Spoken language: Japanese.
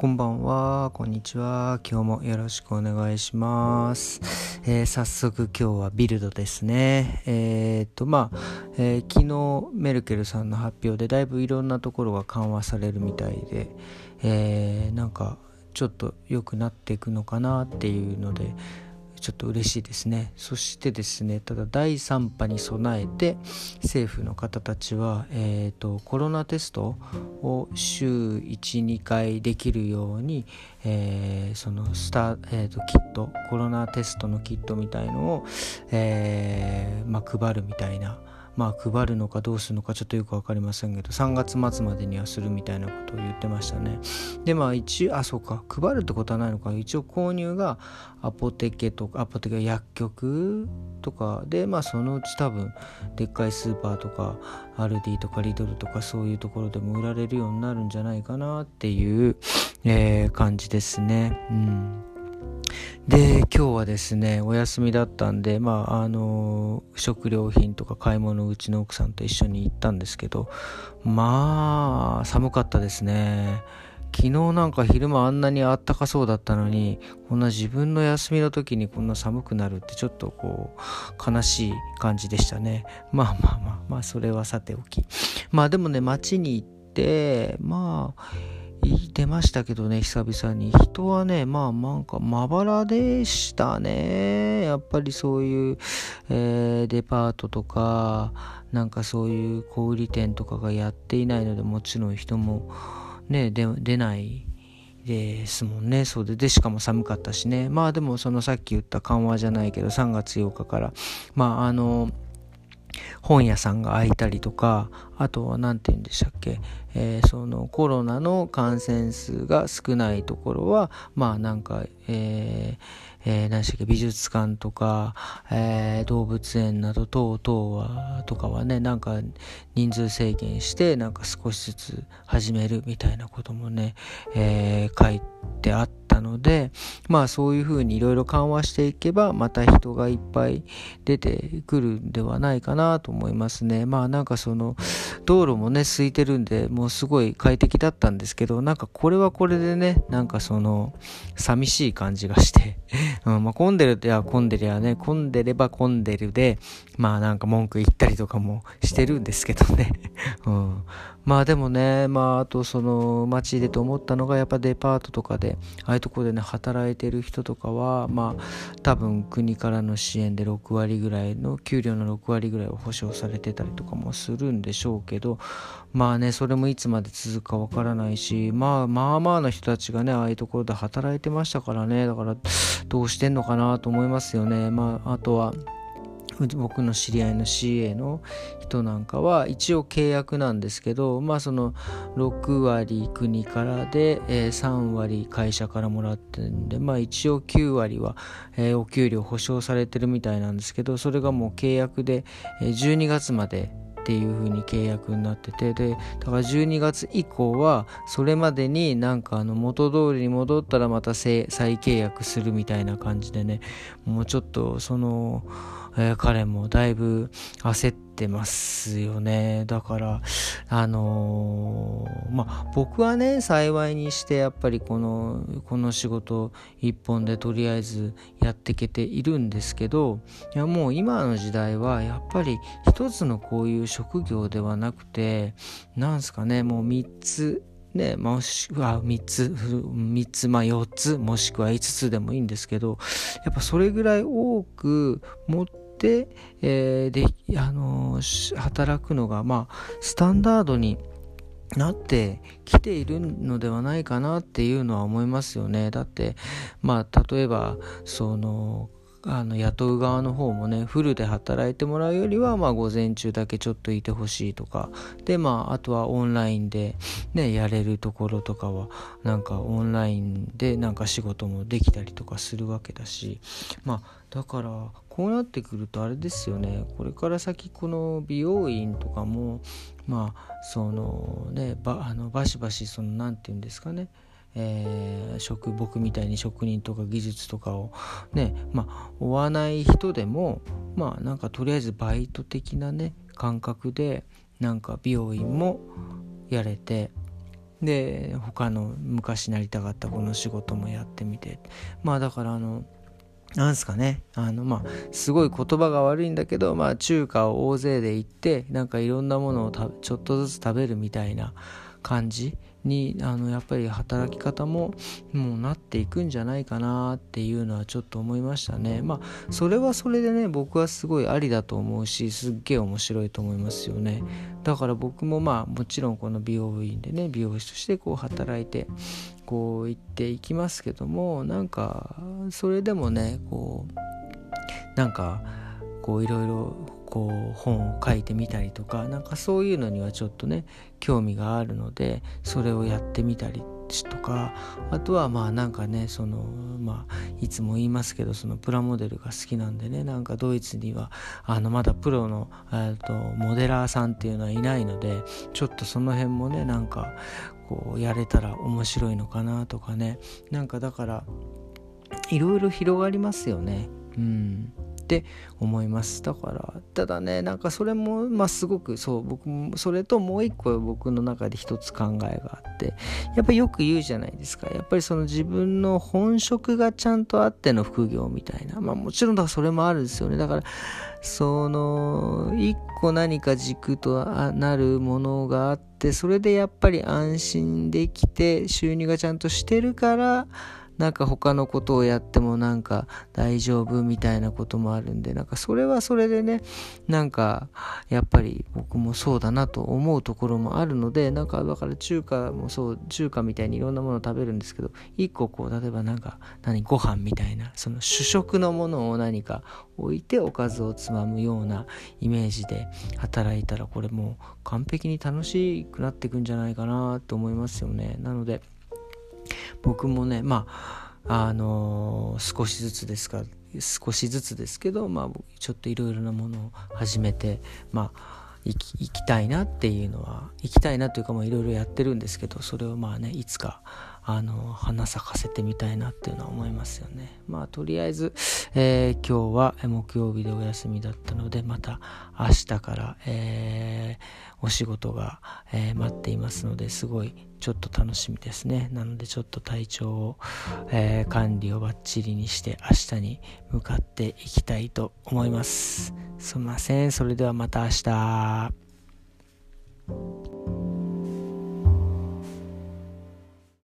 こんばんは、こんにちは。今日もよろしくお願いします。えー、早速今日はビルドですね。えー、っと、まあ、えー、昨日メルケルさんの発表でだいぶいろんなところが緩和されるみたいで、えー、なんかちょっと良くなっていくのかなっていうので、ちょっと嬉しいですね。そしてですねただ第3波に備えて政府の方たちは、えーと、コロナテストを週12回できるように、えー、そのスタ、えーと、キットコロナテストのキットみたいのを、えーまあ、配るみたいなまあ配るのかどうするのかちょっとよく分かりませんけど3月末までにはするみたいなことを言ってましたね。でまあ一応あそうか。配るってことはないのか。一応購入がアポテケとかアポテケ薬局とか。でまあそのうち多分でっかいスーパーとかアルディとかリドルとかそういうところでも売られるようになるんじゃないかなっていう、えー、感じですね。うん。で今日はですねお休みだったんでまああの食料品とか買い物うちの奥さんと一緒に行ったんですけどまあ寒かったですね。昨日なんか昼間あんなにあったかそうだったのにこんな自分の休みの時にこんな寒くなるってちょっとこう悲しい感じでしたね。まあまあまあまあそれはさておき。まあでもね街に行ってまあ出ましたけどね、久々に。人はね、まあなんかまばらでしたね。やっぱりそういう、えー、デパートとか、なんかそういう小売店とかがやっていないので、もちろん人もね、出ないですもんね。そうで、で、しかも寒かったしね。まあでもそのさっき言った緩和じゃないけど、3月8日から、まああの、本屋さんが開いたりとかあとは何て言うんでしたっけ、えー、そのコロナの感染数が少ないところはまあなんか、えーえー、何でしたっけ美術館とか、えー、動物園など等々はとかはねなんか人数制限してなんか少しずつ始めるみたいなこともね、えー、書いてあってたのでまあそういうふうにいろいろ緩和していけばまた人がいっぱい出てくるんではないかなと思いますね。まあなんかその道路もね空いてるんでもうすごい快適だったんですけどなんかこれはこれでねなんかその寂しい感じがして。うんまあ、混んでるっては混んでりゃね混んでれば混んでるでまあなんか文句言ったりとかもしてるんですけどね、うん、まあでもねまああとその街でと思ったのがやっぱデパートとかでああいうとこでね働いてる人とかはまあ多分国からの支援で6割ぐらいの給料の6割ぐらいは保証されてたりとかもするんでしょうけどまあねそれもいつまで続くかわからないしまあまあまあの人たちがねああいうところで働いてましたからねだからどうしてんのかなと思いますよね。まああとは僕の知り合いの CA の人なんかは一応契約なんですけどまあその6割国からで、え、3割会社からもらってるんでまあ一応9割は、え、お給料保証されてるみたいなんですけどそれがもう契約で、えー、12月までっていう風に契約になっててでだから12月以降はそれまでになんかあの元通りに戻ったらまた再契約するみたいな感じでねもうちょっとそのえー、彼もだいぶ焦ってますよね。だから、あのー、まあ、僕はね、幸いにしてやっぱりこの、この仕事一本でとりあえずやっていけているんですけど、いやもう今の時代はやっぱり一つのこういう職業ではなくて、なんすかね、もう3つ、ね、もしくは3つ、3つ、まあ4つ、もしくは5つでもいいんですけど、やっぱそれぐらい多く持って、えー、で、あの、働くのが、まあ、スタンダードになってきているのではないかなっていうのは思いますよね。だって、まあ、例えば、その、あの雇う側の方もねフルで働いてもらうよりは、まあ、午前中だけちょっといてほしいとか。でまああとはオンラインで、ね、やれるところとかはなんかオンラインでなんか仕事もできたりとかするわけだし。まあだからこうなってくるとあれですよね。これから先この美容院とかもまあそのねばあのバシバシその何て言うんですかね。えー、職僕みたいに職人とか技術とかをねまあ追わない人でもまあなんかとりあえずバイト的なね感覚でなんか美容院もやれてで他の昔なりたかったこの仕事もやってみて。まあだからあのなんすかね。あのまあすごい言葉が悪いんだけどまあ中華を大勢で行ってなんかいろんなものをちょっとずつ食べるみたいな感じにあのやっぱり働き方ももうなっていくんじゃないかなっていうのはちょっと思いましたね。まあそれはそれでね僕はすごいありだと思うしすっげえ面白いと思いますよね。だから僕もまあもちろんこの美容部員でね美容師としてこう働いてこう行っていきますけどもなんかそれでもねこうなんかこういろいろこう本を書いてみたりとかなんかそういうのにはちょっとね興味があるのでそれをやってみたりとかあとはまあなんかねそのまあいつも言いますけどそのプラモデルが好きなんでねなんかドイツにはあのまだプロのとモデラーさんっていうのはいないのでちょっとその辺もねなんかこうやれたら面白いのかなとかね。なんかだからいろいろ広がりますよね。うん。って思います。だからただねなんかそれもまあすごくそう僕もそれともう一個僕の中で一つ考えがあってやっぱりよく言うじゃないですか。やっぱりその自分の本職がちゃんとあっての副業みたいな。まあもちろんだからそれもあるんですよね。だからその一個何か軸となるものがあってそれでやっぱり安心できて収入がちゃんとしてるからなんか他のことをやってもなんか大丈夫みたいなこともあるんでなんかそれはそれでねなんかやっぱり僕もそうだなと思うところもあるのでなんかだから中華もそう中華みたいにいろんなものを食べるんですけど一個こう例えばなんか何ご飯みたいなその主食のものを何か置いておかずをつまむようなイメージで働いたらこれもう完璧に楽しくなっていくんじゃないかなと思いますよね。なので僕もねまああのー、少しずつですか少しずつですけど、まあ、ちょっといろいろなものを始めてまあ行き行きたいなっていうのは行きたいなというかいろいろやってるんですけどそれをまあねいつかあの花咲かせてみたいなっていうのは思いますよね。まあとりあえず、えー、今日は木曜日でお休みだったのでまた明日から、えー、お仕事が、えー、待っていますのですごいちょっと楽しみですね。なのでちょっと体調を、え管理をバッチリにして明日に向かっていきたいと思います。すみません。それではまた明日。